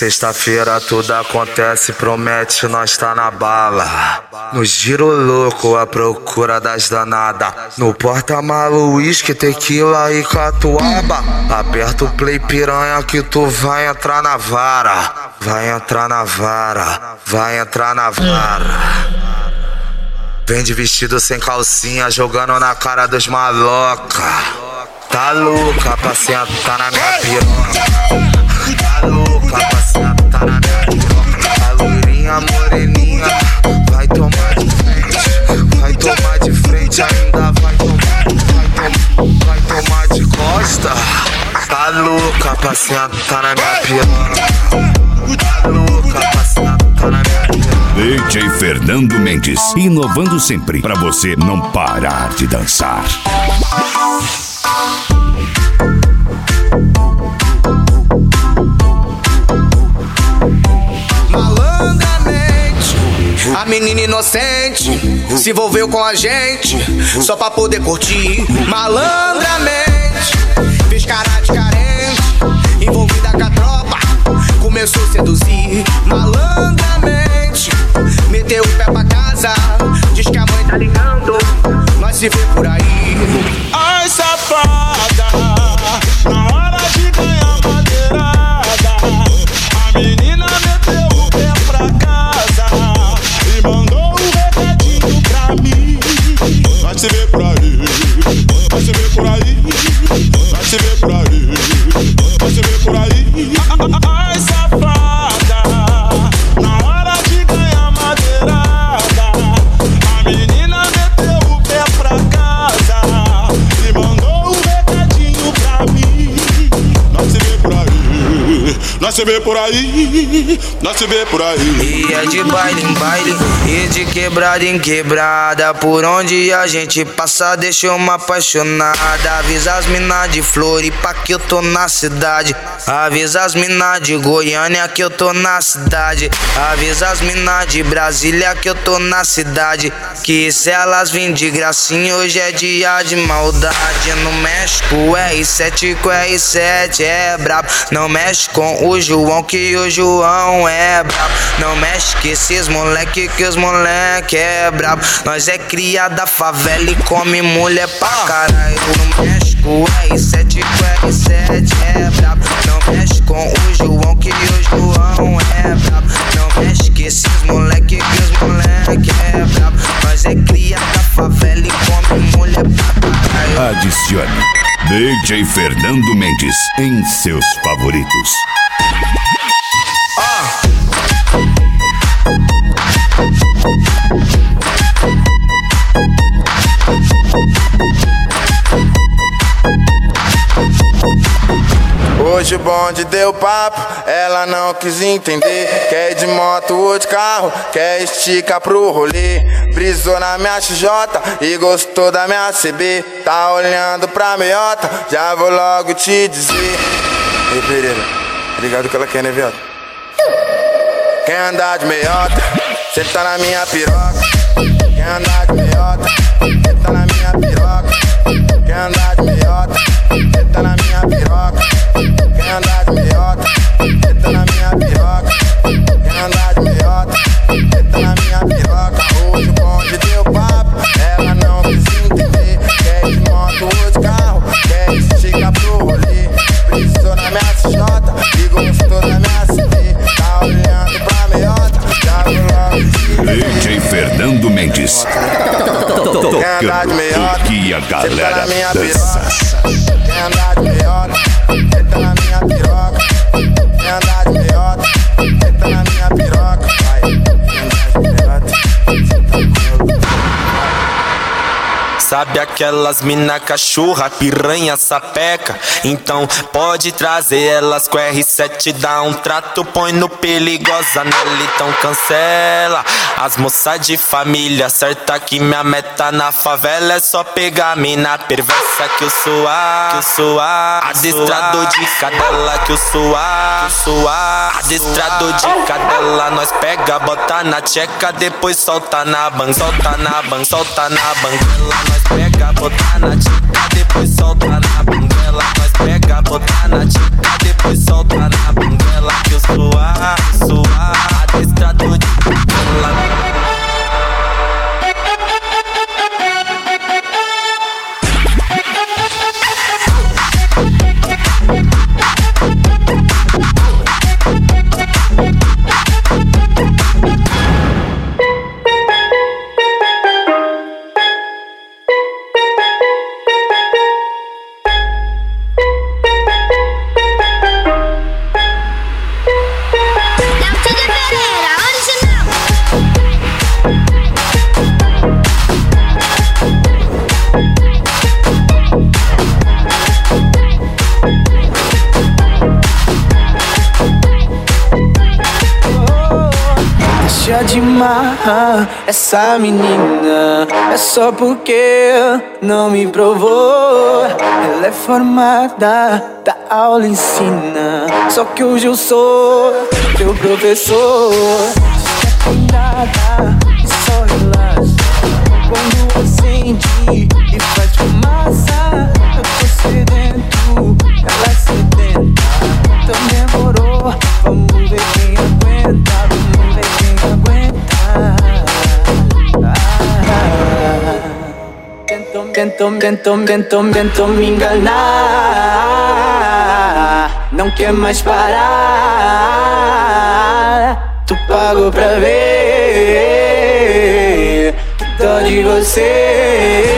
Sexta-feira tudo acontece, promete, nós tá na bala. No giro louco, a procura das danadas. No porta-malo, uísque, tequila e catuaba. Aperta o play piranha que tu vai entrar na vara. Vai entrar na vara, vai entrar na vara. Vem de vestido sem calcinha, jogando na cara dos maloca. Tá louca pra sentar na minha piroca. Tá louca pra sentar na minha piroca. A loirinha moreninha vai tomar de frente. Vai tomar de frente, ainda vai tomar, vai tomar, vai tomar de costa. Tá louca pra sentar na minha piroca. Tá louca pra sentar na minha. DJ Fernando Mendes, inovando sempre para você não parar de dançar. Menina inocente se envolveu com a gente só pra poder curtir. Malandramente, fez cara de carente, envolvida com a tropa, começou a seduzir. Malandramente, meteu o pé pra casa, diz que a mãe tá ligando, nós se vê por aí. Por aí. Nós se vê por aí, nós se vê por aí. E é de baile em baile e de quebrada em quebrada. Por onde a gente passa, deixa uma apaixonada. Avisa as minas de Floripa que eu tô na cidade. Avisa as minas de Goiânia que eu tô na cidade. Avisa as minas de Brasília que eu tô na cidade. Que se elas vêm de gracinha, hoje é dia de maldade. No México, R7 com R7 é brabo. Não mexe com o João, que o João é brabo. Não mexe com esses moleque, que os moleque é brabo. Nós é cria da favela e come mulher pra caralho. No México, R7 com R7 é brabo. Não mexe com o João, que o João é brabo. Não mexe com esses moleque, que os moleque é brabo. Nós é cria da favela e come mulher pra caralho. Adicione DJ Fernando Mendes em seus favoritos. Bonde deu papo, ela não quis entender. Quer de moto ou de carro, quer esticar pro rolê. Brisou na minha XJ e gostou da minha CB. Tá olhando pra meiota, já vou logo te dizer. Ei, Pereira, ligado que ela quer, né, viado? Quer andar de meiota, cê tá na minha piroca. Quer andar de meiota, cê tá na minha piroca. Quer andar de meiota, cê tá na minha piroca. Quer andar de meiota, cê tá na minha piroca. Mendes. Quer andar de meiota, que a galera dança. Quer andar de meiota, tá na minha piroca. Quer andar de meiota, tá na minha piroca. Sabe aquelas mina cachorra, piranha, sapeca? Então pode trazer elas com R7, dá um trato, põe no perigosa nela, então cancela. As moças de família, certa que minha meta na favela é só pegar mina perversa que eu sou a, que eu sou a, adestrador de cadela que eu sou a, que eu sou a, adestrador de cadela, nós pega, bota na tcheca, depois solta na ban, solta na ban, solta na pega, pega, botar na tica, depois solta na bundela. Nós pega, botar na tica, depois solta na bundela. Que eu sou a, sou essa menina É só porque não me provou. Ela é formada, da aula ensina. Só que hoje eu sou teu professor. Nada tentam, tentam, tentam, tentam me enganar. Não quer mais parar. Tu pagou pra ver. Dó de você.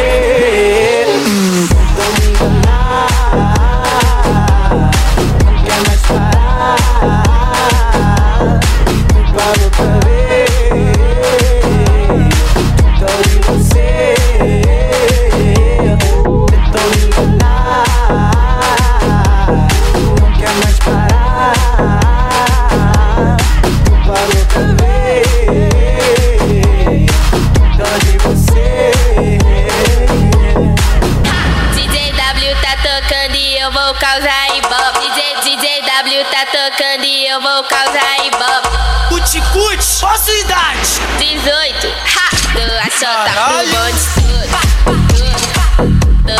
causar ibope. DJ, DJ W tá tocando e eu vou causar ibope. Cuti, cuti, qual sua idade? 18, ha! Tô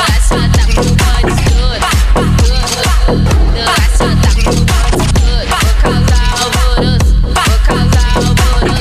assota com bonde todo. Tô assota bonde todo. Tô. Vou causar alvoroço, vou causar alvoroço.